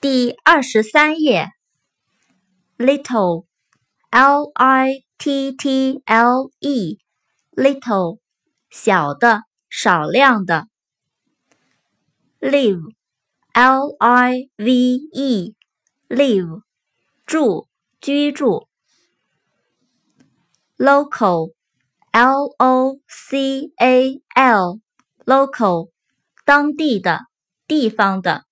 第二十三页，little，l i t t l e，little，小的，少量的。live，l i v e，live，住，居住。local，l o c a l，local，当地的，地方的。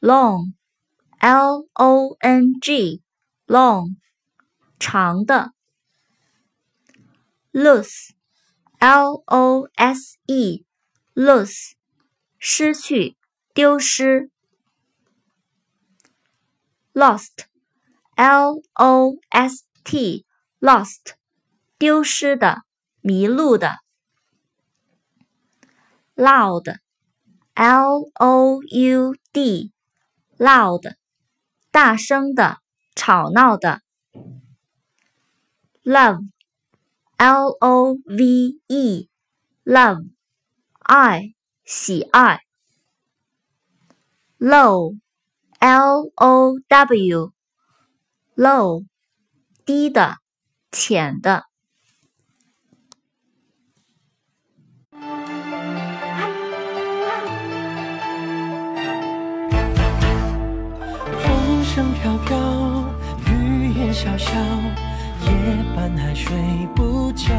long, l o n g, long, 长的。loose, l o s e, loose, 失去，丢失。lost, l o s t, lost, 丢失的，迷路的。loud, l o u d loud，大声的，吵闹的。love，l o v e，love，爱，喜爱。low，l o w，low，低的，浅的。声飘飘，雨也潇潇，夜半还睡不着。